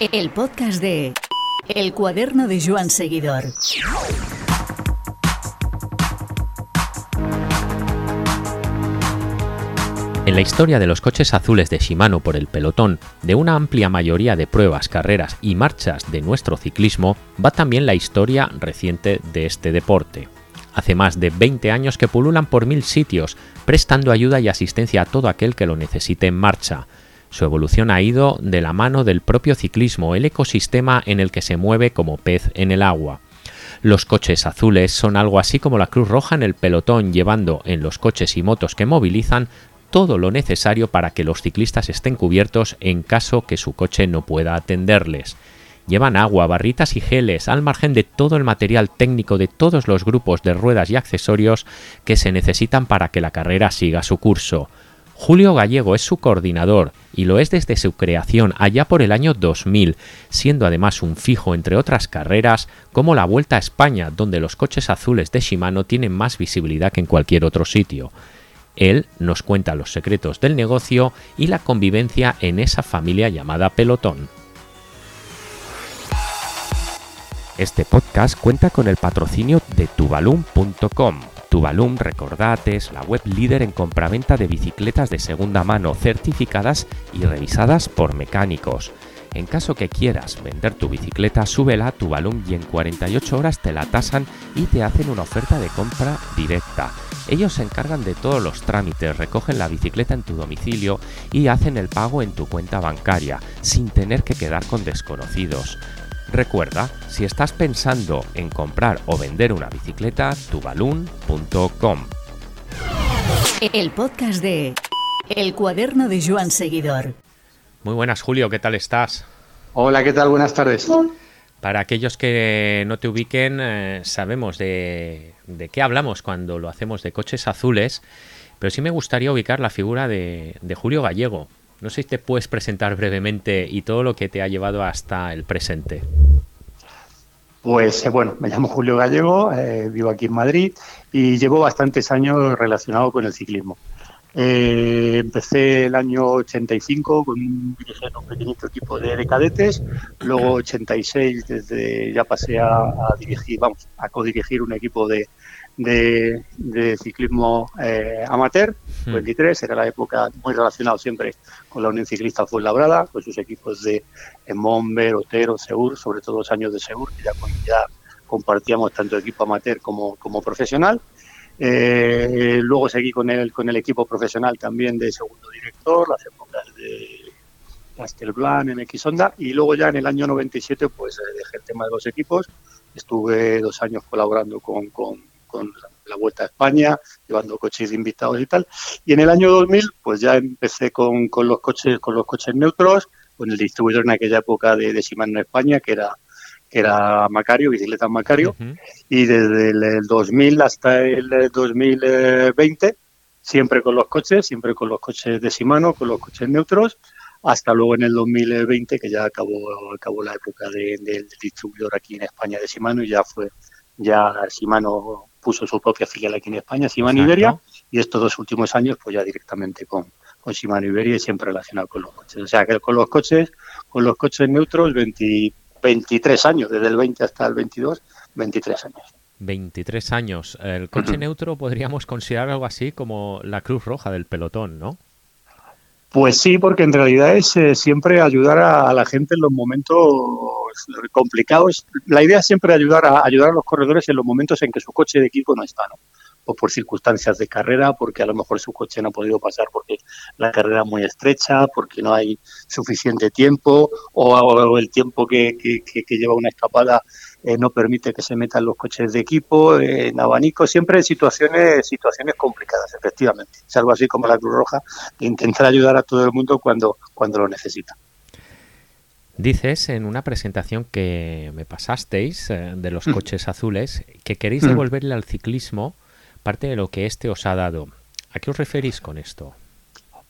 El podcast de El cuaderno de Joan Seguidor. En la historia de los coches azules de Shimano por el pelotón, de una amplia mayoría de pruebas, carreras y marchas de nuestro ciclismo, va también la historia reciente de este deporte. Hace más de 20 años que pululan por mil sitios, prestando ayuda y asistencia a todo aquel que lo necesite en marcha. Su evolución ha ido de la mano del propio ciclismo, el ecosistema en el que se mueve como pez en el agua. Los coches azules son algo así como la Cruz Roja en el pelotón, llevando en los coches y motos que movilizan todo lo necesario para que los ciclistas estén cubiertos en caso que su coche no pueda atenderles. Llevan agua, barritas y geles, al margen de todo el material técnico de todos los grupos de ruedas y accesorios que se necesitan para que la carrera siga su curso. Julio Gallego es su coordinador y lo es desde su creación allá por el año 2000, siendo además un fijo entre otras carreras como la Vuelta a España, donde los coches azules de Shimano tienen más visibilidad que en cualquier otro sitio. Él nos cuenta los secretos del negocio y la convivencia en esa familia llamada pelotón. Este podcast cuenta con el patrocinio de tubalum.com. Tubalum, recordad, es la web líder en compraventa de bicicletas de segunda mano certificadas y revisadas por mecánicos. En caso que quieras vender tu bicicleta, súbela a Tubalum y en 48 horas te la tasan y te hacen una oferta de compra directa. Ellos se encargan de todos los trámites, recogen la bicicleta en tu domicilio y hacen el pago en tu cuenta bancaria, sin tener que quedar con desconocidos. Recuerda, si estás pensando en comprar o vender una bicicleta, tubalun.com. El podcast de El cuaderno de Joan Seguidor. Muy buenas, Julio, ¿qué tal estás? Hola, ¿qué tal? Buenas tardes. Para aquellos que no te ubiquen, eh, sabemos de, de, qué hablamos cuando lo hacemos de coches azules, pero sí me gustaría ubicar la figura de, de Julio Gallego. No sé si te puedes presentar brevemente y todo lo que te ha llevado hasta el presente. Pues eh, bueno, me llamo Julio Gallego, eh, vivo aquí en Madrid y llevo bastantes años relacionado con el ciclismo. Eh, empecé el año 85 con un, un pequeñito equipo de, de, cadetes, luego 86 desde ya pasé a, a dirigir, vamos, a codirigir un equipo de, de, de ciclismo eh, amateur, 23, era la época muy relacionado siempre con la Unión Ciclista Fuenlabrada, con sus equipos de Monver, Otero, Seur, sobre todo los años de Seur, que ya, ya compartíamos tanto equipo amateur como, como profesional. Eh, luego seguí con el, con el equipo profesional también de segundo director, las épocas de Castelblanc, MX Honda, y luego ya en el año 97 pues eh, dejé el tema de los equipos, estuve dos años colaborando con, con con la Vuelta a España, llevando coches de invitados y tal. Y en el año 2000, pues ya empecé con, con los coches con los coches neutros, con el distribuidor en aquella época de, de Shimano España, que era que era Macario, bicicletas Macario, uh -huh. y desde el 2000 hasta el 2020, siempre con los coches, siempre con los coches de Shimano, con los coches neutros, hasta luego en el 2020, que ya acabó, acabó la época de, de, del distribuidor aquí en España de Shimano y ya fue, ya Shimano puso su propia filial aquí en España, Shimano Iberia, y estos dos últimos años, pues ya directamente con, con Shimano Iberia y siempre relacionado con los coches. O sea que con los coches, con los coches neutros, 20, 23 años, desde el 20 hasta el 22, 23 años. 23 años. El coche neutro podríamos considerar algo así como la cruz roja del pelotón, ¿no? Pues sí, porque en realidad es eh, siempre ayudar a, a, la gente en los momentos complicados. La idea es siempre ayudar a ayudar a los corredores en los momentos en que su coche de equipo no está, ¿no? O por circunstancias de carrera, porque a lo mejor su coche no ha podido pasar porque la carrera es muy estrecha, porque no hay suficiente tiempo, o, o el tiempo que, que, que, lleva una escapada eh, no permite que se metan los coches de equipo, eh, en abanico, siempre en situaciones, situaciones complicadas, efectivamente. Es algo así como la Cruz Roja, de intentar ayudar a todo el mundo cuando, cuando lo necesita. Dices en una presentación que me pasasteis eh, de los coches mm. azules que queréis devolverle al ciclismo parte de lo que este os ha dado. ¿A qué os referís con esto?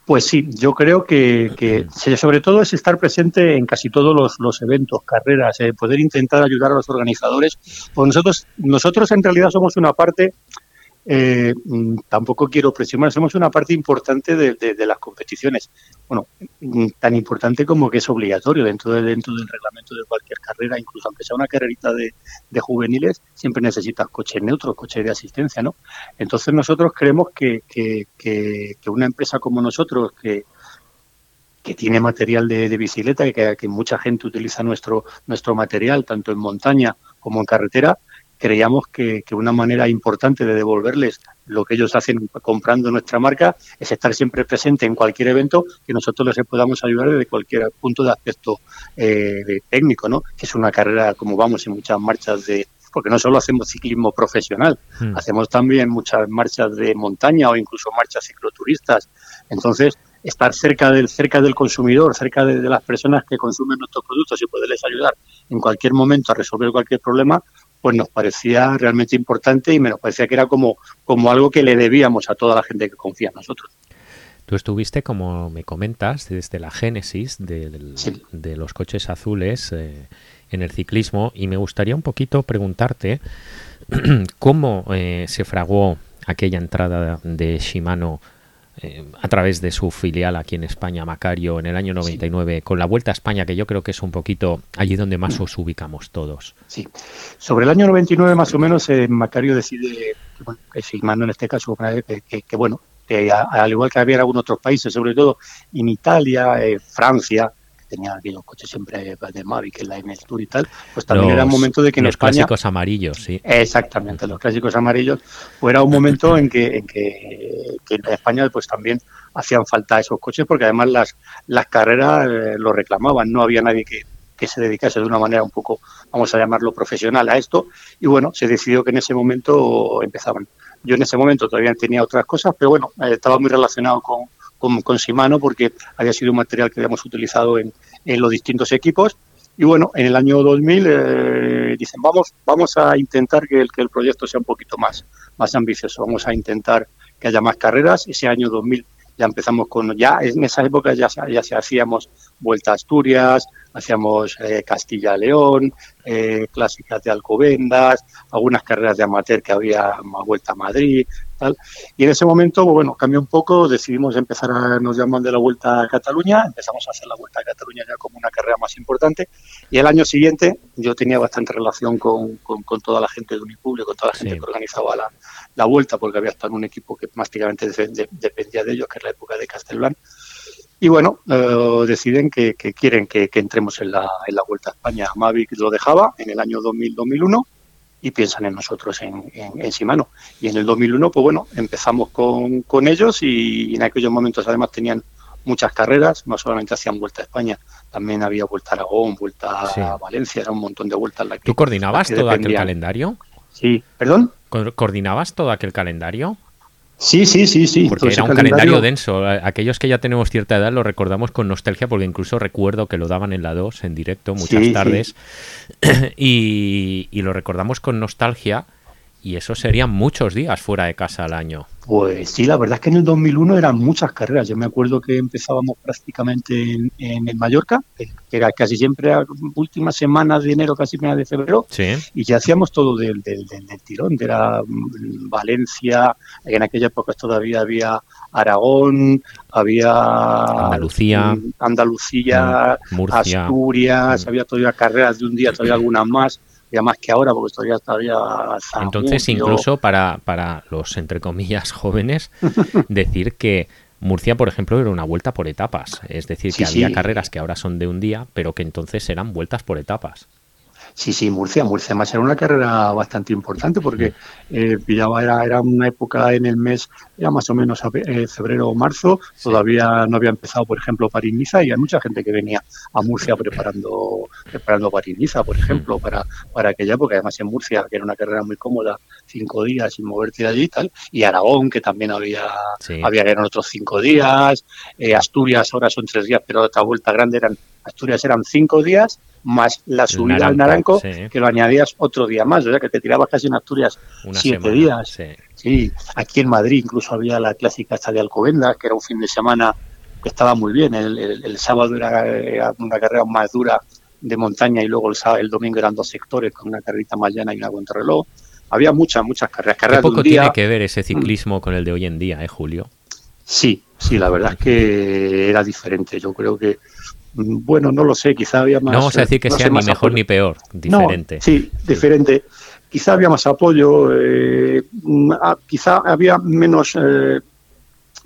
Pues sí, yo creo que, que sobre todo es estar presente en casi todos los, los eventos, carreras, eh, poder intentar ayudar a los organizadores. Pues nosotros, nosotros en realidad somos una parte eh, mm, tampoco quiero presionar, somos una parte importante de, las competiciones. Bueno, mm, tan importante como que es obligatorio dentro, de, dentro del reglamento de cualquier carrera, incluso aunque sea una carrerita de, juveniles, siempre necesitas coches neutros, coches de asistencia, ¿no? Entonces nosotros creemos que, que, que, una empresa como nosotros, que, que tiene material de, bicicleta, que, que mucha gente utiliza nuestro, nuestro material, tanto en montaña como en carretera, creíamos que, una manera importante de devolverles lo que ellos hacen comprando nuestra marca es estar siempre presente en cualquier evento que nosotros les podamos ayudar desde cualquier punto de aspecto eh, técnico, ¿no? Que es una carrera, como vamos, en muchas marchas de, porque no solo hacemos ciclismo profesional, hmm. hacemos también muchas marchas de montaña o incluso marchas cicloturistas. Entonces, estar cerca del, cerca del consumidor, cerca de, las personas que consumen nuestros productos y poderles ayudar en cualquier momento a resolver cualquier problema, pues nos parecía realmente importante y me nos parecía que era como, como algo que le debíamos a toda la gente que confía en nosotros. Tú estuviste, como me comentas, desde la génesis de, de los coches azules eh, en el ciclismo y me gustaría un poquito preguntarte cómo eh, se fraguó aquella entrada de Shimano eh, a través de su filial aquí en España, Macario, en el año 99, con la Vuelta a España, que yo creo que es un poquito allí donde más os ubicamos todos. Sí, sobre el año 99 más o menos, eh, Macario decide, bueno, que Sigmano en este caso, que, bueno, que al igual que había en algunos otros países, sobre todo en Italia, eh, Francia, tenía aquellos coches siempre de Mavic la, el Tour y tal, pues también era un momento de que en los España... clásicos amarillos, sí. Exactamente, los clásicos amarillos, pues era un momento en que, en que, en España pues también hacían falta esos coches porque además las, las carreras eh, lo reclamaban, no había nadie que, que se dedicase de una manera un poco, vamos a llamarlo profesional a esto, y bueno, se decidió que en ese momento empezaban. Yo en ese momento todavía tenía otras cosas, pero bueno, eh, estaba muy relacionado con, con, con Shimano porque había sido un material que habíamos utilizado en, en los distintos equipos. Y bueno, en el año 2000 eh, dicen, vamos, vamos a intentar que el, que el proyecto sea un poquito más, más ambicioso, vamos a intentar que haya más carreras. Ese año 2000 ya empezamos con, ya en esa época ya, ya se hacíamos Vuelta a Asturias, hacíamos eh, Castilla-León, eh, clásicas de Alcobendas, algunas carreras de amateur que había más Vuelta a Madrid, y en ese momento, bueno, cambió un poco, decidimos empezar a, nos llaman de la Vuelta a Cataluña, empezamos a hacer la Vuelta a Cataluña ya como una carrera más importante, y el año siguiente yo tenía bastante relación con, con, toda la gente de Unipublic, con toda la gente que organizaba la, la, Vuelta, porque había estado en un equipo que prácticamente dependía de ellos, que es la época de Castelblan, y bueno, eh, deciden que, que quieren que, que, entremos en la, en la Vuelta a España. Mavic lo dejaba en el año 2000-2001 y piensan en nosotros en, en, en, Shimano. Y en el 2001, pues bueno, empezamos con, con ellos y en aquellos momentos además tenían muchas carreras, no solamente hacían vuelta a España, también había vuelta a Aragón, vuelta a Valencia, era un montón de vueltas. La que, ¿Tú coordinabas todo aquel calendario? Sí, ¿perdón? ¿Coordinabas todo aquel calendario? Sí, sí, sí, sí. Porque era un calendario... denso. Aquellos que ya tenemos cierta edad lo recordamos con nostalgia porque incluso recuerdo que lo daban en la 2 en directo muchas tardes y, y, lo recordamos con nostalgia y eso serían muchos días fuera de casa al año. Pues sí, la verdad es que en el 2001 eran muchas carreras. Yo me acuerdo que empezábamos prácticamente en, en, Mallorca, que era casi siempre últimas semanas de enero, casi finales de febrero, y ya hacíamos todo del, del, del, tirón. Era mm, Valencia, en aquella época todavía había Aragón, había Andalucía, mm, Andalucía, mm, Asturias, había todavía carreras de un día, todavía algunas más ya más que ahora, porque todavía todavía Entonces, incluso para, para los, entre comillas, jóvenes, decir que Murcia, por ejemplo, era una vuelta por etapas. Es decir, que había carreras que ahora son de un día, pero que entonces eran vueltas por etapas. Sí, sí, Murcia. Murcia además era una carrera bastante importante porque eh, pillaba, era, era una época en el mes, ya más o menos eh, febrero o marzo, todavía no había empezado, por ejemplo, París-Niza y hay mucha gente que venía a Murcia preparando preparando París-Niza, por ejemplo, para, para aquella época. Además en Murcia, que era una carrera muy cómoda, cinco días sin moverte de allí y tal, y Aragón, que también había, había eran otros cinco días, eh, Asturias ahora son tres días, pero otra vuelta grande eran, Asturias eran cinco días más la subida al Naranco, que lo añadías otro día más, o sea que te tirabas casi en Asturias siete días. Sí. aquí en Madrid incluso había la clásica esta de Alcobendas, que era un fin de semana que estaba muy bien. El, sábado era, una carrera más dura de montaña y luego el, sábado, el domingo eran dos sectores con una carrerita más llana y una contrarreloj. había muchas, muchas carreras. carreras ¿Qué poco tiene que ver ese ciclismo con el de hoy en día, eh, Julio? Sí, sí, la verdad es que era diferente. Yo creo que, mm, bueno, no lo sé, quizá había más... No vamos a decir que sea ni mejor ni peor, diferente. sí, diferente. Quizá había más apoyo, eh, mm, quizá había menos... Eh,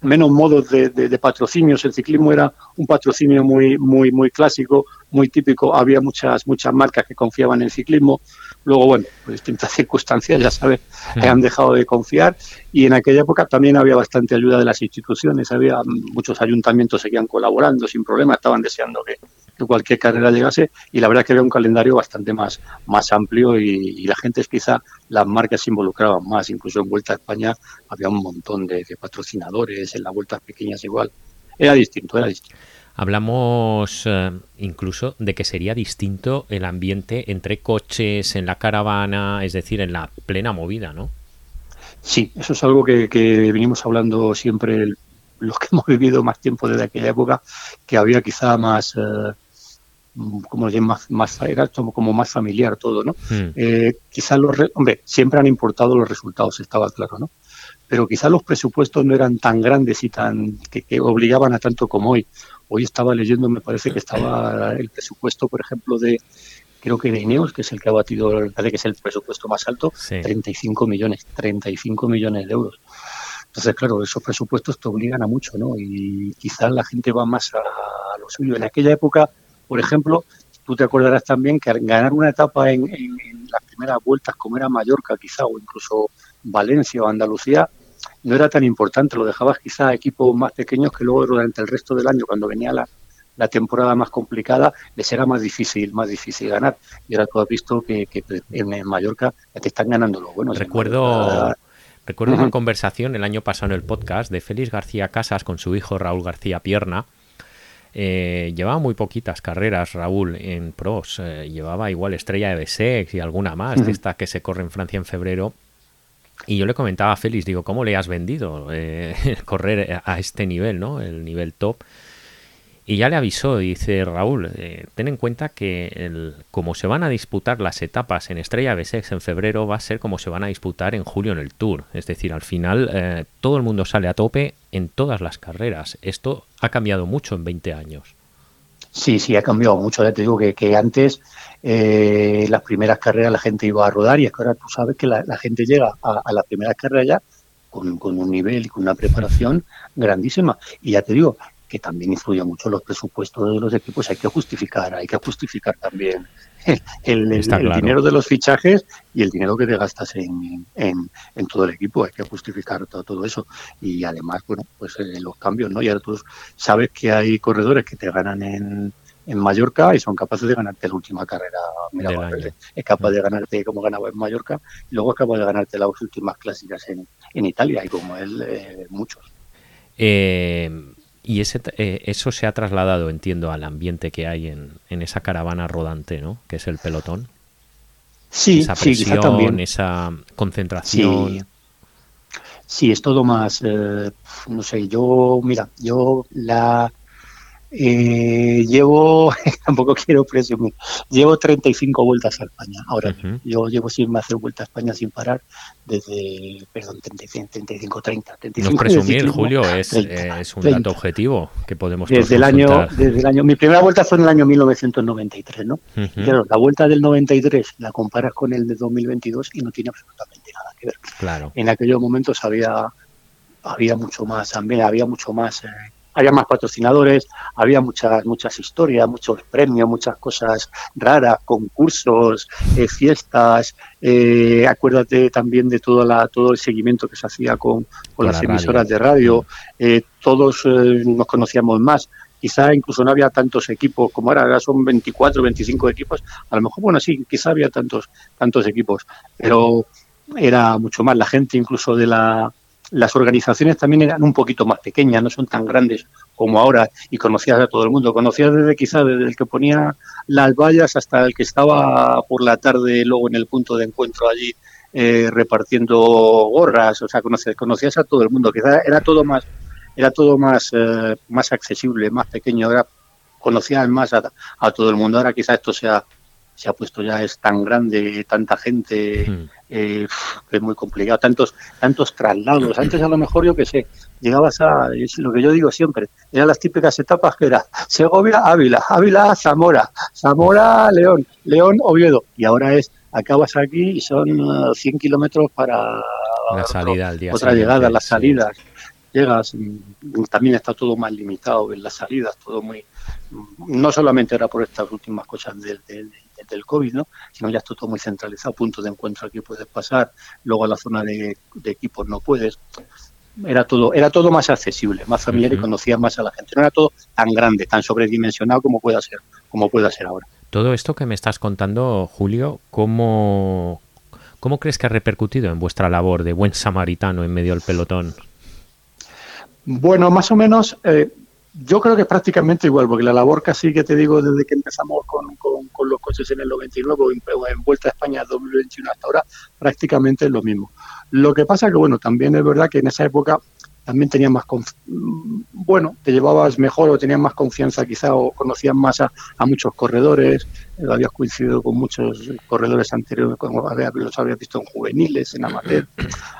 menos modos de, de, patrocinios. El ciclismo era un patrocinio muy, muy, muy clásico, muy típico. Había muchas, muchas marcas que confiaban en el ciclismo. Luego, bueno, por distintas circunstancias, ya sabes, han dejado de confiar. Y en aquella época también había bastante ayuda de las instituciones. Había muchos ayuntamientos seguían colaborando sin problema, estaban deseando que, cualquier carrera llegase y la verdad es que había un calendario bastante más, más amplio y, la gente quizá las marcas se involucraban más, incluso en Vuelta a España había un montón de, patrocinadores, en las vueltas pequeñas igual, era distinto, era distinto. Hablamos eh, incluso de que sería distinto el ambiente entre coches, en la caravana, es decir, en la plena movida, ¿no? Sí, eso es algo que, que venimos hablando siempre los que hemos vivido más tiempo desde aquella época, que había quizá más, eh, como más, más era como más familiar todo, ¿no? Hmm. Eh, quizás los, hombre, siempre han importado los resultados, estaba claro, ¿no? Pero quizás los presupuestos no eran tan grandes y tan que, obligaban a tanto como hoy. Hoy estaba leyendo, me parece que estaba el presupuesto, por ejemplo, de creo que de Ineos, que es el que ha batido, parece que es el presupuesto más alto, 35 millones, 35 millones de euros. Entonces, claro, esos presupuestos te obligan a mucho, ¿no? Y quizás la gente va más a, lo suyo. En aquella época, por ejemplo, tú te acordarás también que ganar una etapa en, las primeras vueltas, como era Mallorca quizá, o incluso Valencia o Andalucía, no era tan importante, lo dejabas quizá a equipos más pequeños que luego durante el resto del año, cuando venía la, temporada más complicada, les era más difícil, más difícil ganar. Y ahora tú has visto que, en, Mallorca te están ganando los buenos. Recuerdo, recuerdo una conversación el año pasado en el podcast de Félix García Casas con su hijo Raúl García Pierna, eh, llevaba muy poquitas carreras Raúl en pros. Eh, llevaba igual Estrella de Bessex y alguna más, de esta que se corre en Francia en febrero. Y yo le comentaba a Félix, digo, ¿cómo le has vendido eh, correr a este nivel, ¿no? El nivel top. Y ya le avisó, dice Raúl, eh, ten en cuenta que como se van a disputar las etapas en Estrella B6 en febrero, va a ser como se van a disputar en julio en el Tour. Es decir, al final eh, todo el mundo sale a tope en todas las carreras. Esto ha cambiado mucho en 20 años. Sí, sí, ha cambiado mucho. Ya te digo que, que antes eh, las primeras carreras la gente iba a rodar y es que ahora tú sabes que la, gente llega a, las primeras carreras ya con, con, un nivel y con una preparación grandísima. Y ya te digo, que también influye mucho los presupuestos de los equipos, hay que justificar, hay que justificar también el, dinero de los fichajes y el dinero que te gastas en, en, todo el equipo, hay que justificar todo, todo eso. Y además, bueno, pues eh, los cambios, ¿no? Y ahora tú sabes que hay corredores que te ganan en, en Mallorca y son capaces de ganarte la última carrera. Mira, es capaz de ganarte como ganaba en Mallorca y luego es capaz de ganarte las últimas clásicas en, en Italia y como él, eh, muchos. Eh, y ese, eh, eso se ha trasladado, entiendo, al ambiente que hay en, en, esa caravana rodante, ¿no? Que es el pelotón. Sí, esa presión, esa concentración. Sí. sí. es todo más, eh, no sé, yo, mira, yo la, eh, llevo, tampoco quiero presumir, llevo 35 vueltas a España. Ahora, yo llevo sin hacer vuelta a España sin parar desde, perdón, 35, 35 30. 35 no presumir, Julio, es, es un dato objetivo que podemos desde el año Desde el año, mi primera vuelta fue en el año 1993, ¿no? Claro, la vuelta del 93 la comparas con el de 2022 y no tiene absolutamente nada que ver. Claro. En aquellos momentos había había mucho más también había mucho más eh, había más patrocinadores, había muchas muchas historias, muchos premios, muchas cosas raras, concursos, eh, fiestas. Eh, acuérdate también de todo, la, todo el seguimiento que se hacía con, con, las emisoras de radio. Eh, todos nos conocíamos más. Quizá incluso no había tantos equipos como ahora, ahora son 24, 25 equipos. A lo mejor, bueno, sí, quizá había tantos, tantos equipos, pero era mucho más. La gente incluso de la las organizaciones también eran un poquito más pequeñas, no son tan grandes como ahora y conocías a todo el mundo. Conocías desde quizás desde el que ponía las vallas hasta el que estaba por la tarde luego en el punto de encuentro allí eh, repartiendo gorras, o sea, conocías, conocías a todo el mundo. Quizás era todo más era todo más eh, más accesible, más pequeño, era conocías más a, todo el mundo. Ahora quizás esto sea se ha puesto ya es tan grande, tanta gente, eh, es muy complicado, tantos, tantos traslados. Antes a lo mejor, yo que sé, llegabas a, es lo que yo digo siempre, eran las típicas etapas que era Segovia, Ávila, Ávila, Zamora, Zamora, León, León, Oviedo, y ahora es, acabas aquí y son 100 uh, kilómetros para la salida día otra llegada, las salidas. Llegas, mm, también está todo más limitado en las salidas, todo muy, no solamente era por estas últimas cosas del, del, del COVID, ¿no? sino ya está todo muy centralizado, punto de encuentro aquí puedes pasar, luego a la zona de, equipos no puedes. Era todo, era todo más accesible, más familiar y conocías más a la gente. No era todo tan grande, tan sobredimensionado como pueda ser, como pueda ser ahora. Todo esto que me estás contando, Julio, ¿cómo, ¿cómo crees que ha repercutido en vuestra labor de buen samaritano en medio del pelotón? Bueno, más o menos, eh, yo creo que es prácticamente igual, porque la labor casi que te digo desde que empezamos con, con, los coches en el 99 o en, Vuelta a España 2021 hasta ahora, prácticamente es lo mismo. Lo que pasa que, bueno, también es verdad que en esa época también tenías más, bueno, te llevabas mejor o tenías más confianza quizá o conocías más a, muchos corredores, eh, habías coincidido con muchos corredores anteriores, como los habías visto en juveniles, en amateur,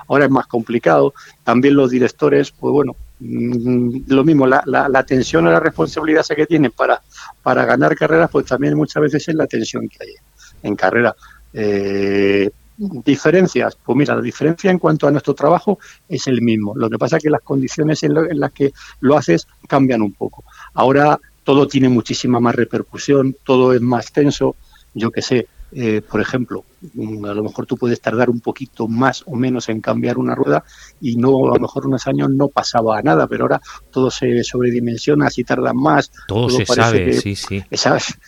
ahora es más complicado. También los directores, pues bueno, Mm, lo mismo, la, la, tensión o la responsabilidad que tienen para, para ganar carreras, pues también muchas veces es la tensión que hay en carrera. Eh, diferencias, pues mira, la diferencia en cuanto a nuestro trabajo es el mismo. Lo que pasa es que las condiciones en, en las que lo haces cambian un poco. Ahora todo tiene muchísima más repercusión, todo es más tenso. Yo que sé, eh, por ejemplo, mm, a lo mejor tú puedes tardar un poquito más o menos en cambiar una rueda y no a lo mejor unos años no pasaba nada, pero ahora todo se sobredimensiona, si tardan más. Todo, se sabe, sí, sí.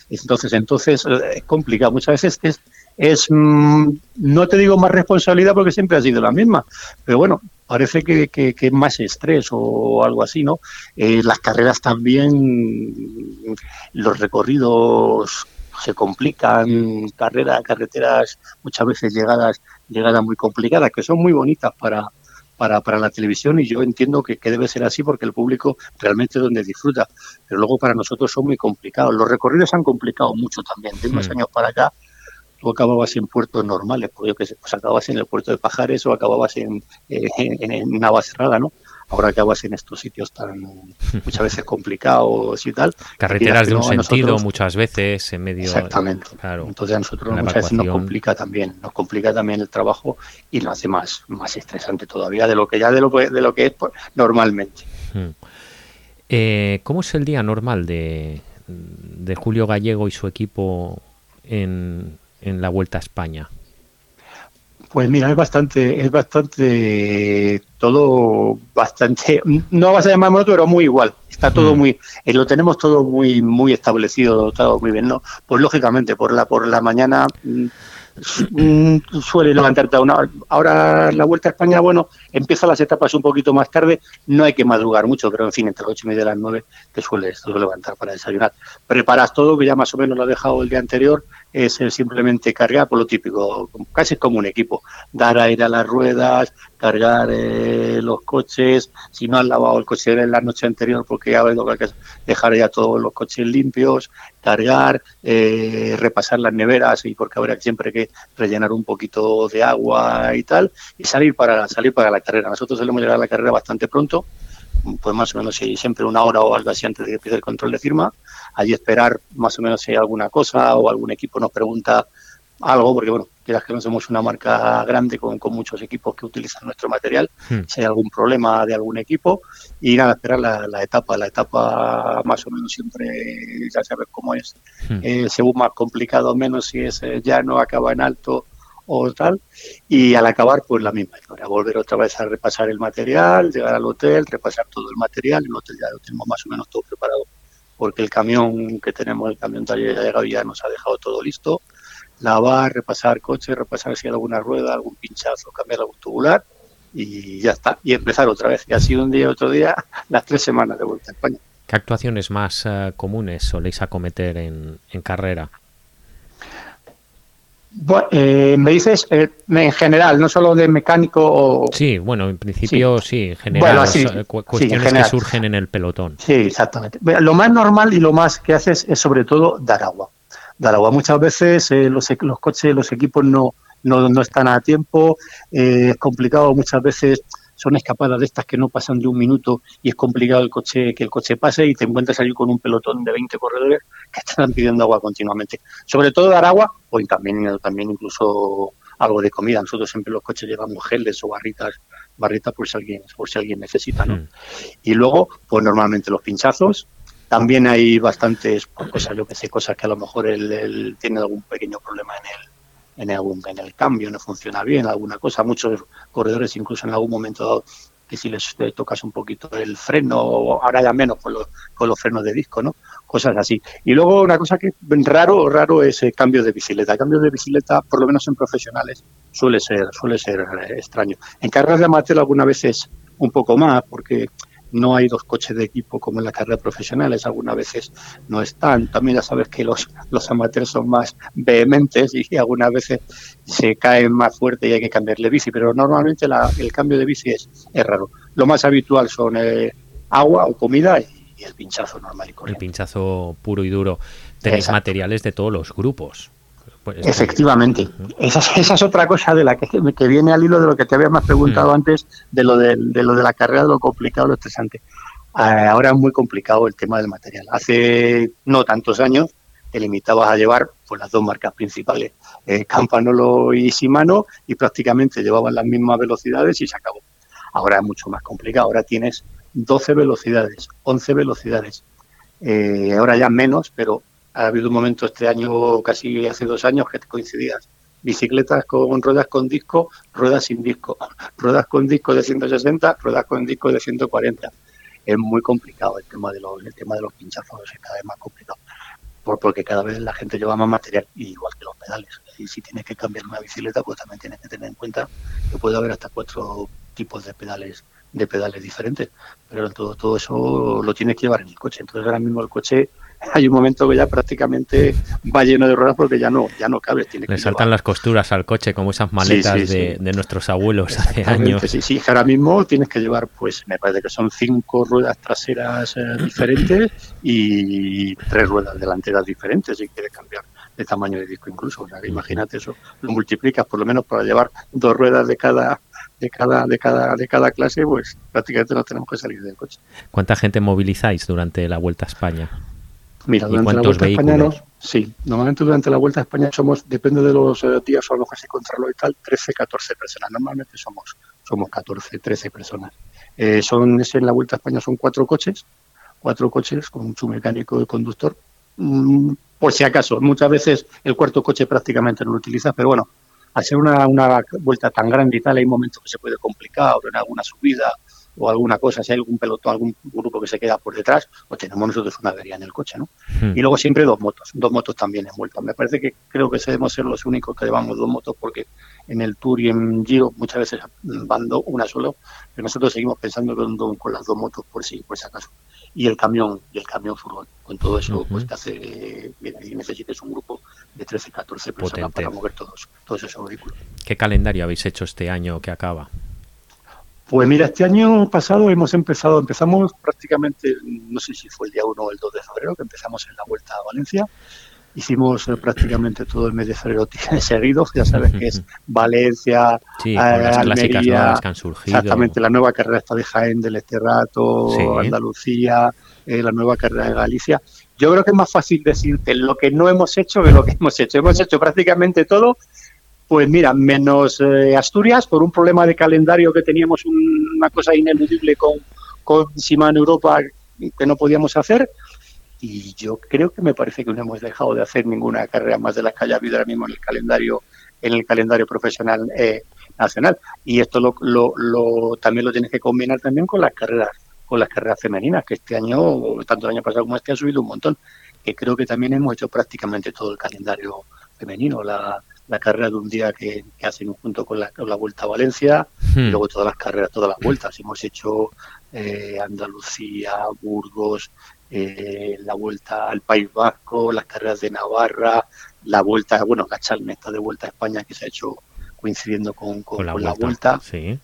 Entonces, entonces eh, es complicado. Muchas veces es, es mm, no te digo más responsabilidad porque siempre ha sido la misma, pero bueno, parece que, que, es más estrés o algo así, ¿no? Eh, las carreras también, los recorridos se complican carreras, carreteras muchas veces llegadas, llegadas muy complicadas, que son muy bonitas para, para, para la televisión y yo entiendo que, debe ser así porque el público realmente es donde disfruta, pero luego para nosotros son muy complicados. Los recorridos han complicado mucho también, de unos hmm. años para acá tú acababas en puertos normales, porque yo que sé, pues acababas en el puerto de Pajares o acababas en, eh, en, en Navacerrada, ¿no? Ahora que vas en estos sitios tan muchas veces complicados y tal. Carreteras de un sentido muchas veces en medio. Exactamente. Claro, Entonces a nosotros muchas veces nos complica también, nos complica también el trabajo y lo hace más, más estresante todavía de lo que ya de lo, de lo que es pues, normalmente. Hmm. Eh, ¿Cómo es el día normal de, de Julio Gallego y su equipo en, en la Vuelta a España? Pues mira, es bastante, es bastante, todo bastante, no vas a llamar moto, pero muy igual. Está todo mm. muy, eh, lo tenemos todo muy, muy establecido, todo muy bien, ¿no? Pues lógicamente, por la, por la mañana mm, Mm, suele levantarte a una Ahora la Vuelta a España, bueno, empieza las etapas un poquito más tarde, no hay que madrugar mucho, pero en fin, entre las ocho y media y las nueve te sueles, levantar para desayunar. Preparas todo, que ya más o menos lo has dejado el día anterior, es simplemente cargar por lo típico, casi como un equipo, dar aire a las ruedas, cargar eh, los coches, si no has lavado el coche en la noche anterior porque ya ves que dejar ya todos los coches limpios, cargar, eh, repasar las neveras y porque habrá siempre que rellenar un poquito de agua y tal y salir para salir para la carrera. Nosotros solemos llegar a la carrera bastante pronto, pues más o menos siempre una hora o algo así antes de que empiece el control de firma, allí esperar más o menos si hay alguna cosa o algún equipo nos pregunta algo, porque bueno, quieras que no somos una marca grande con, muchos equipos que utilizan nuestro material, hmm. si hay algún problema de algún equipo, y nada, esperar la, etapa, la etapa más o menos siempre, ya sabes cómo es, hmm. eh, según más complicado o menos, si es eh, llano, acaba en alto o tal, y al acabar pues la misma historia, volver otra vez a repasar el material, llegar al hotel, repasar todo el material, el hotel ya lo tenemos más o menos todo preparado porque el camión que tenemos, el camión taller llegado ya nos ha dejado todo listo, lavar, repasar coche, repasar si hay alguna rueda, algún pinchazo, cambiar algún tubular y ya está. Y empezar otra vez. Y sido un día, otro día, las tres semanas de vuelta a España. ¿Qué actuaciones más eh, comunes soléis acometer en, en carrera? Eh, me dices eh, en general, no solo de mecánico o... Sí, bueno, en principio sí, en general, cuestiones que surgen en el pelotón. Sí, exactamente. Lo más normal y lo más que haces es sobre todo dar agua dar agua. Muchas veces eh, los, los coches, los equipos no, no, no están a tiempo, eh, es complicado muchas veces son escapadas de estas que no pasan de un minuto y es complicado el coche que el coche pase y te encuentras allí con un pelotón de 20 corredores que están pidiendo agua continuamente. Sobre todo dar agua o también, también incluso algo de comida. Nosotros siempre los coches llevamos geles o barritas, barritas por si alguien, por si alguien necesita, ¿no? Hmm. Y luego, pues normalmente los pinchazos. También hay bastantes pues, cosas, yo que sé, cosas que a lo mejor él tiene algún pequeño problema en el, en, algún, en el cambio, no funciona bien, alguna cosa. Muchos corredores incluso en algún momento dado que si les tocas un poquito el freno, ahora ya menos con los, con los frenos de disco, ¿no? Cosas así. Y luego una cosa que raro, raro es el cambio de bicicleta. Cambio de bicicleta, por lo menos en profesionales, suele ser, suele ser eh, extraño. En carreras de amateur algunas veces un poco más, porque no hay dos coches de equipo como en la carrera profesionales, algunas veces no están. También ya sabes que los, los amateurs son más vehementes y algunas veces se caen más fuerte y hay que cambiarle bici, pero normalmente el cambio de bici es, es raro. Lo más habitual son eh, agua o comida y, el pinchazo normal y corriente. El pinchazo puro y duro. Tenéis materiales de todos los grupos. Pues, Efectivamente. Esa, esa, es otra cosa de la que, que, viene al hilo de lo que te había más preguntado mm. antes, de lo de, lo de la carrera, de lo complicado, lo estresante. Ah, ahora es muy complicado el tema del material. Hace no tantos años te limitabas a llevar pues, las dos marcas principales, eh, Campanolo y Shimano, y prácticamente llevaban las mismas velocidades y se acabó. Ahora es mucho más complicado. Ahora tienes 12 velocidades, 11 velocidades. Eh, ahora ya menos, pero ha habido un momento este año, casi hace dos años, que coincidías. Bicicletas con ruedas con disco, ruedas sin disco, ruedas con disco de 160, ruedas con disco de 140. Es muy complicado el tema de los, tema de los pinchazos, es cada vez más complicado. porque cada vez la gente lleva más material, igual que los pedales. Y si tienes que cambiar una bicicleta, pues también tienes que tener en cuenta que puede haber hasta cuatro tipos de pedales de pedales diferentes, pero todo eso lo tienes que llevar en el coche. Entonces ahora mismo el coche hay un momento que ya prácticamente va lleno de ruedas porque ya no, ya no cabe. Tiene Le saltan las costuras al coche como esas maletas de, nuestros abuelos hace años. Sí, sí, ahora mismo tienes que llevar, pues me parece que son cinco ruedas traseras eh, diferentes y tres ruedas delanteras diferentes si quieres cambiar de tamaño de disco incluso. O sea, imagínate eso, lo multiplicas por lo menos para llevar dos ruedas de cada de cada de cada de cada clase, pues prácticamente no tenemos que salir del coche. ¿Cuánta gente movilizáis durante la Vuelta a España? Mira, durante la Vuelta a España, sí, normalmente durante la Vuelta a España somos, depende de los eh, días o los que se controla y tal, 13, 14 personas. Normalmente somos somos 14, 13 personas. Eh, son en la Vuelta a España son cuatro coches, cuatro coches con su mecánico y conductor. Mm, por si acaso, muchas veces el cuarto coche prácticamente no lo utiliza, pero bueno, al ser una, una vuelta tan grande y tal, hay momentos que se puede complicar, o en alguna subida o alguna cosa, si hay algún pelotón, algún grupo que se queda por detrás, pues tenemos nosotros una avería en el coche, ¿no? Hmm. Y luego siempre dos motos, dos motos también envueltas. Me parece que creo que debemos ser los únicos que llevamos dos motos porque en el Tour y en Giro muchas veces van dos, una solo, pero nosotros seguimos pensando con, con las dos motos por si, por si acaso. Y el camión, y el camión furgón, con todo eso, pues te hace y necesites un grupo de 13, 14 personas para mover todos, todos esos vehículos. ¿Qué calendario habéis hecho este año que acaba? Pues mira, este año pasado hemos empezado, empezamos prácticamente, no sé si fue el día 1 o el 2 de febrero, que empezamos en la Vuelta a Valencia. Hicimos eh, prácticamente todo el mes de febrero seguidos, ya sabes que es Valencia, sí, eh, las Almería, que han surgido. exactamente, la nueva carrera está de Jaén del Esterrato, Andalucía, eh, la nueva carrera de Galicia. Yo creo que es más fácil decirte lo que no hemos hecho que lo que hemos hecho. Hemos hecho prácticamente todo pues mira, menos eh, Asturias, por un problema de calendario que teníamos una cosa ineludible con, con Simán Europa que no podíamos hacer. Y yo creo que me parece que no hemos dejado de hacer ninguna carrera más de las que haya habido ahora mismo en el calendario, en el calendario profesional eh, nacional. Y esto lo, lo, también lo tienes que combinar también con las carreras, con las carreras femeninas, que este año, tanto el año pasado como este, han subido un montón. Que creo que también hemos hecho prácticamente todo el calendario femenino. La, la carrera de un día que, hacen junto con la, Vuelta a Valencia y hmm. luego todas las carreras, todas las vueltas. Hemos hecho eh, Andalucía, Burgos, eh, la Vuelta al País Vasco, las carreras de Navarra, la Vuelta, bueno, la Chalmeta de Vuelta a España que se ha hecho coincidiendo con, con, la, vuelta. Sí.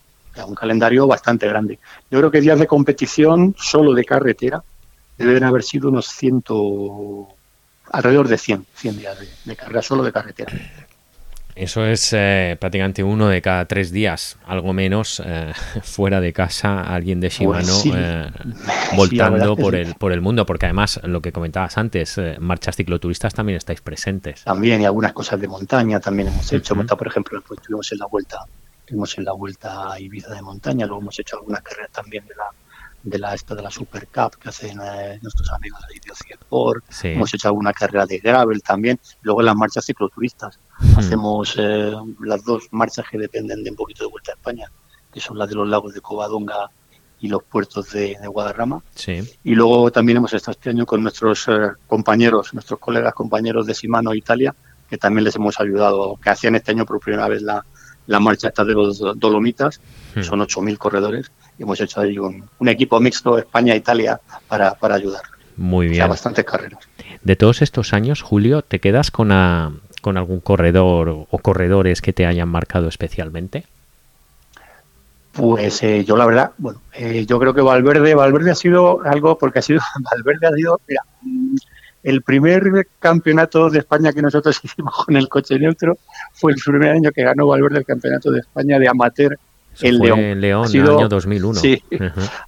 Un calendario bastante grande. Yo creo que días de competición solo de carretera deben haber sido unos ciento, alrededor de 100, 100 días de, de carrera solo de carretera. Eso es eh, prácticamente uno de cada tres días, algo menos, eh, fuera de casa, alguien de Shimano Pues sí. eh, voltando por, sí. el, por el mundo, porque además, lo que comentabas antes, eh, marchas cicloturistas también estáis presentes. También y algunas cosas de montaña también hemos hecho. Por ejemplo, pues, estuvimos en la vuelta, estuvimos en la vuelta a Ibiza de montaña, luego hemos hecho algunas carreras también de la de la esta de la Super Cup que hacen eh, nuestros amigos de Sport. Sí. Hemos hecho alguna carrera de gravel también. Luego las marchas cicloturistas. Hmm. Hacemos eh, las dos marchas que dependen de un poquito de Vuelta a España, que son las de los lagos de Covadonga y los puertos de, de Guadarrama. Sí. Y luego también hemos estado este año con nuestros eh, compañeros, nuestros colegas compañeros de Shimano Italia, que también les hemos ayudado, que hacían este año por primera vez la, la marcha esta de los Dolomitas, Hmm. son 8.000 corredores, y hemos hecho ahí un, un equipo mixto España-Italia para, para ayudar. Muy O sea, bien. bastantes carreras. De todos estos años, Julio, ¿te quedas con, a- con algún corredor o corredores que te hayan marcado especialmente? Pues eh, yo la verdad, bueno, eh, yo creo que Valverde, Valverde ha sido algo, porque ha sido, Valverde ha sido, mira, el primer campeonato de España que nosotros hicimos con el coche neutro fue el primer año que ganó Valverde el campeonato de España de amateur Eso en León. en León, Ha sido- año 2001. sí.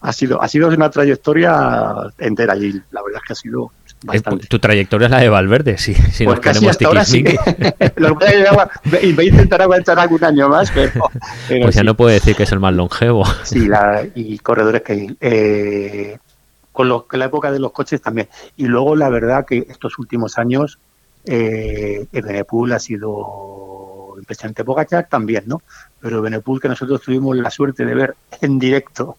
Ha sido, ha sido una trayectoria entera y la verdad es que ha sido Es- bastante. tu trayectoria es la de Valverde, sí. Si Pues nos casi hasta ahora sí. tiquismiquis, Lo que ya- y voy a intentar aguantar algún año más, pero, pero Pues ya sí. no puede decir que es el más longevo. Sí, la, y corredores que hay. Eh, con, los, la época de los coches también. Y luego, la verdad, que estos últimos años, eh, Benepool ha sido impresionante. Pogacar también, ¿no? Pero Benepool, que nosotros tuvimos la suerte de ver en directo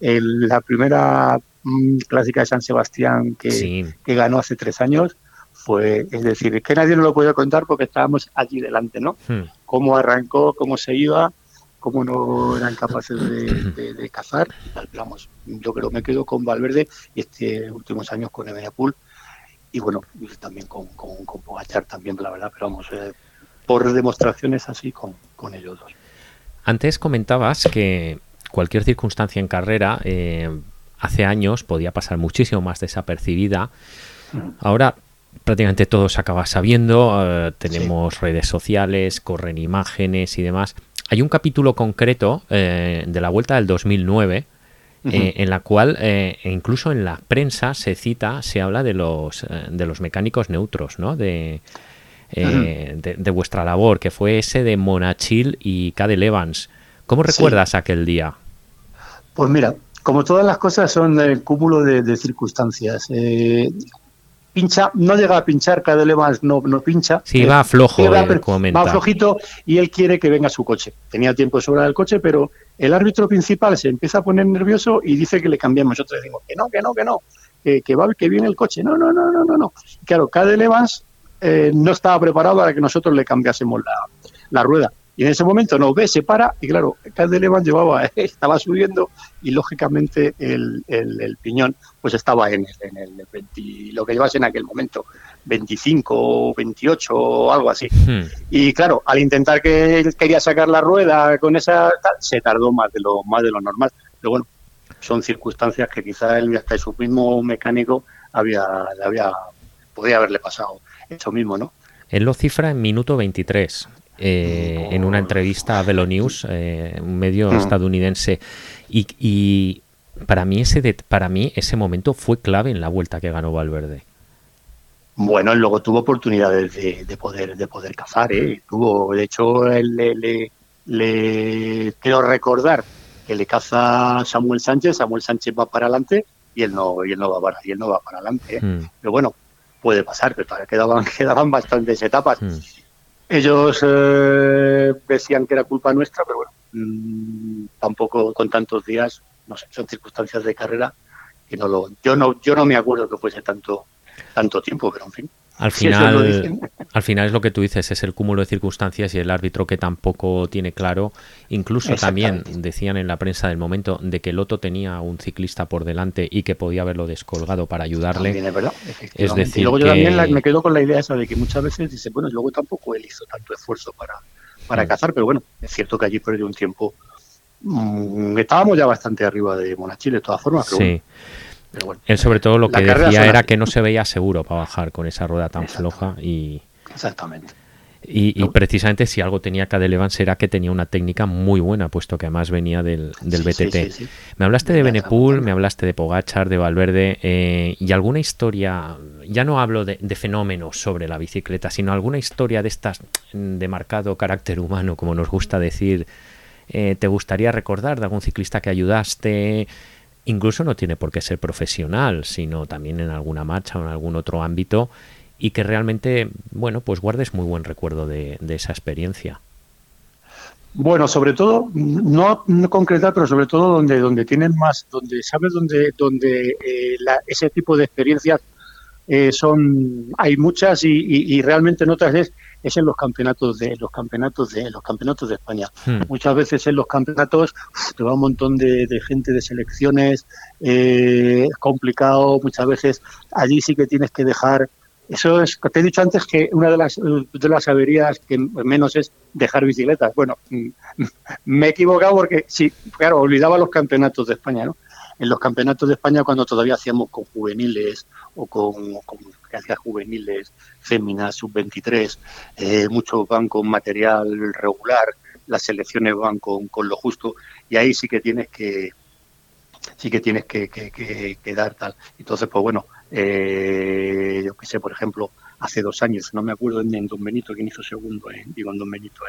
en la primera mm, clásica de San Sebastián que, Sí. que ganó hace tres años, fue, es decir, es que nadie nos lo podía contar porque estábamos allí delante, ¿no? Hmm. cómo arrancó, cómo se iba, cómo no eran capaces de, de- de cazar. Vamos, yo creo que me quedo con Valverde y este últimos años con Evenepoel y bueno, también con, con, con Pogacar también, la verdad, pero vamos, eh, por demostraciones así con, con ellos dos. Antes comentabas que cualquier circunstancia en carrera eh, hace años podía pasar muchísimo más desapercibida. Ahora prácticamente todo se acaba sabiendo, eh, tenemos redes sociales, corren imágenes y demás. Hay un capítulo concreto eh, de la vuelta del 2009 eh, en la cual eh, incluso en la prensa se cita, se habla de los, eh, de los mecánicos neutros, ¿no? De, eh, de, de vuestra labor, que fue ese de Monachil y Cadel Evans. ¿Cómo Sí. recuerdas aquel día? Pues mira, como todas las cosas son el cúmulo de, de circunstancias. Eh, pincha, no llega a pinchar, cada Evans no, no pincha. Sí, va flojo, eh, comenta. va flojito y él quiere que venga su coche. Tenía tiempo de sobra del coche, pero el árbitro principal se empieza a poner nervioso y dice que le cambiamos. Nosotros decimos que no, que no, que no, que, que va, que viene el coche. No, no, no, no, no, no. Claro, Cadel Evans eh, no estaba preparado para que nosotros le cambiásemos la, la rueda. Y en ese momento nos ve, se para y claro, Cadel Evans llevaba, estaba subiendo y lógicamente el, el, el piñón pues estaba en el, en el 20, lo que llevas en aquel momento, 25 o 28 o algo así. Hmm. Y claro, al intentar que él quería sacar la rueda con esa tal, se tardó más de lo más de lo normal. Pero bueno, son circunstancias que quizá él hasta su mismo mecánico había, le había podía haberle pasado eso mismo, ¿no? Él lo cifra en minuto 23. eh, en una entrevista a Velo News, eh, un medio Mm. estadounidense. Y, y para, mí ese de- para mí ese momento fue clave en la vuelta que ganó Valverde. Bueno, él luego tuvo oportunidades de, de poder de poder cazar, ¿eh? Tuvo, de hecho, él le, le, le- quiero recordar que le caza Samuel Sánchez, Samuel Sánchez va para adelante y él no y él no va para y él no va para adelante. ¿eh? Hmm, Pero bueno, puede pasar, pero todavía quedaban quedaban bastantes etapas. hmm. Ellos eh, decían que era culpa nuestra, pero bueno, mm, tampoco con tantos días, no sé, son circunstancias de carrera que no lo, yo no, yo no me acuerdo que fuese tanto, tanto tiempo, pero en fin. Al final, al final es lo que tú dices, es el cúmulo de circunstancias y el árbitro que tampoco tiene claro. Incluso también decían en la prensa del momento de que Loto tenía un ciclista por delante y que podía haberlo descolgado para ayudarle. También es verdad, decir y luego yo que- también la- me quedo con la idea esa de que muchas veces dice, bueno, luego tampoco él hizo tanto esfuerzo para, para Mm. cazar, pero bueno, es cierto que allí perdió un tiempo. mm, estábamos ya bastante arriba de Monachil de todas formas, pero, Sí. bueno, pero bueno, Él sobre todo lo que decía era que no se veía seguro para bajar con esa rueda tan floja y exactamente. Y, precisamente si algo tenía Cadel Evans era que tenía una técnica muy buena, puesto que además venía del, del BTT. me hablaste de Benepool, me hablaste de Pogachar, de Valverde, eh, y alguna historia, ya no hablo de, fenómenos sobre la bicicleta, sino alguna historia de estas de marcado carácter humano, como nos gusta decir, eh, te gustaría recordar de algún ciclista que ayudaste, incluso no tiene por qué ser profesional, sino también en alguna marcha o en algún otro ámbito y que realmente, bueno, pues guardes muy buen recuerdo de, esa experiencia. Bueno, sobre todo, no, no, concretar, pero sobre todo donde, donde tienen más, donde sabes donde, donde eh, ese tipo de experiencias eh, son, hay muchas y, y, realmente en otras es, es en los campeonatos de los campeonatos de los campeonatos de España. Hmm. Muchas veces en los campeonatos te va un montón de, gente de selecciones, eh, es complicado, muchas veces allí sí que tienes que dejar eso es, te he dicho antes que una de las, de las averías que menos es dejar bicicletas. Bueno, mm, me he equivocado porque sí, claro, olvidaba los campeonatos de España, ¿no? En los campeonatos de España cuando todavía hacíamos con juveniles o con, con que juveniles, féminas, sub-23, eh, muchos van con material regular, las selecciones van con, con lo justo y ahí sí que tienes que, sí que tienes que, que, dar tal. Entonces, pues bueno, eh, yo qué sé, por ejemplo, hace dos años, no me acuerdo en, Don Benito quién hizo segundo, en, digo Don Benito,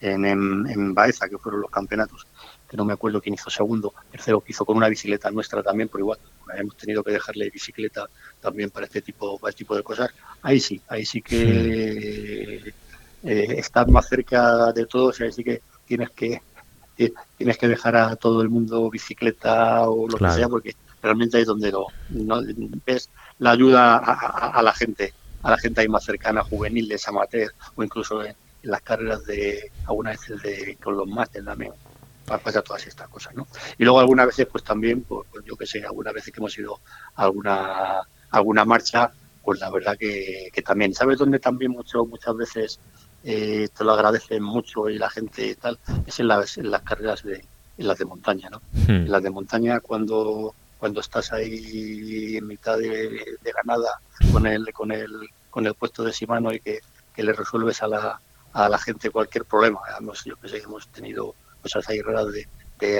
en, en, en, Baeza, que fueron los campeonatos, que no me acuerdo quién hizo segundo, tercero que hizo con una bicicleta nuestra también, pero igual hemos tenido que dejarle bicicleta también para este tipo, para este tipo de cosas. Ahí sí, ahí sí que eh, estás más cerca de todos, ahí sí que tienes que tienes que dejar a todo el mundo bicicleta o lo que sea, porque realmente ahí es donde lo, no, ves la ayuda a, la gente, a la gente ahí más cercana, juveniles, amateur, o incluso en, las carreras de, algunas veces de, con los másteres también pasa todas estas cosas, ¿no? Y luego algunas veces, pues también, pues, pues, yo que sé, algunas veces que hemos ido a alguna, alguna marcha, pues la verdad que, que también, ¿sabes dónde también mucho, muchas veces eh, te lo agradecen mucho y la gente tal, es en las, en las carreras de, en las de montaña, ¿no? Hmm. En las de montaña cuando cuando estás ahí en mitad de, ganada con el con el con el puesto de Simano y que, le resuelves a la, a la gente cualquier problema. Hemos, yo que sé, hemos tenido cosas ahí raras de,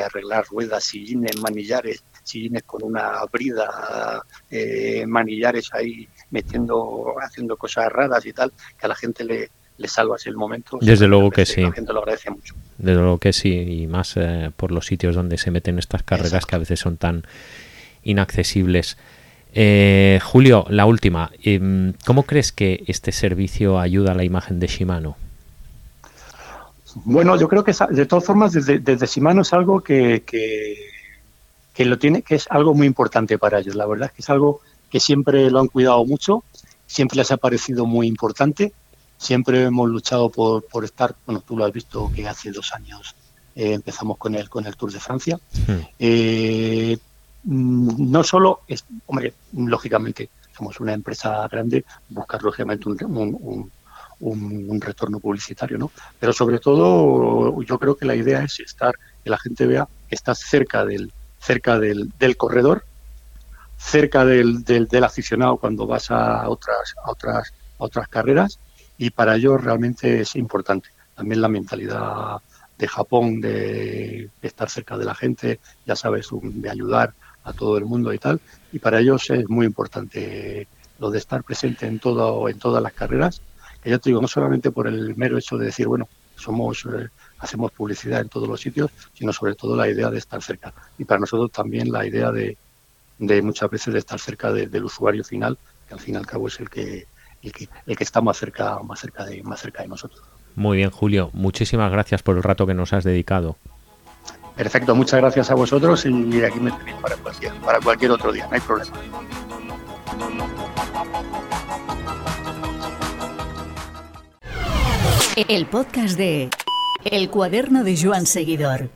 arreglar ruedas, sillines, manillares, sillines con una brida, eh, manillares ahí metiendo, haciendo cosas raras y tal, que a la gente le, le salvas el momento. Desde luego que sí. La gente lo agradece mucho. Desde luego que sí, y más eh, por los sitios donde se meten estas carreras que a veces son tan inaccesibles. Eh, Julio, la última. Em, ¿Cómo crees que este servicio ayuda a la imagen de Shimano? Bueno, yo creo que de todas formas desde, desde Shimano es algo que, que, lo tiene, que es algo muy importante para ellos. La verdad es que es algo que siempre lo han cuidado mucho, siempre les ha parecido muy importante siempre hemos luchado por, por estar, bueno, tú lo has visto que hace dos años eh, empezamos con el, con el Tour de Francia. Eh, mm, no solo, es, hombre, lógicamente, somos una empresa grande, buscar lógicamente un, un, retorno publicitario, ¿no? Pero sobre todo, yo creo que la idea es estar, que la gente vea que estás cerca del, cerca del, del corredor, cerca del, del, del, aficionado cuando vas a otras, a otras, otras carreras y para ellos realmente es importante. También la mentalidad de Japón de, estar cerca de la gente, ya sabes, de ayudar a todo el mundo y tal, y para ellos es muy importante lo de estar presente en todo en todas las carreras, que ya te digo, no solamente por el mero hecho de decir, bueno, somos eh, hacemos publicidad en todos los sitios, sino sobre todo la idea de estar cerca. Y para nosotros también la idea de, de muchas veces de estar cerca del usuario final, que al fin y al cabo es el que el que, el que está más cerca, más cerca de, más cerca de nosotros. Muy bien, Julio. Muchísimas gracias por el rato que nos has dedicado. Perfecto, muchas gracias a vosotros y aquí me tenéis para cualquier, para cualquier otro día, no hay problema. El podcast de El cuaderno de Joan Seguidor.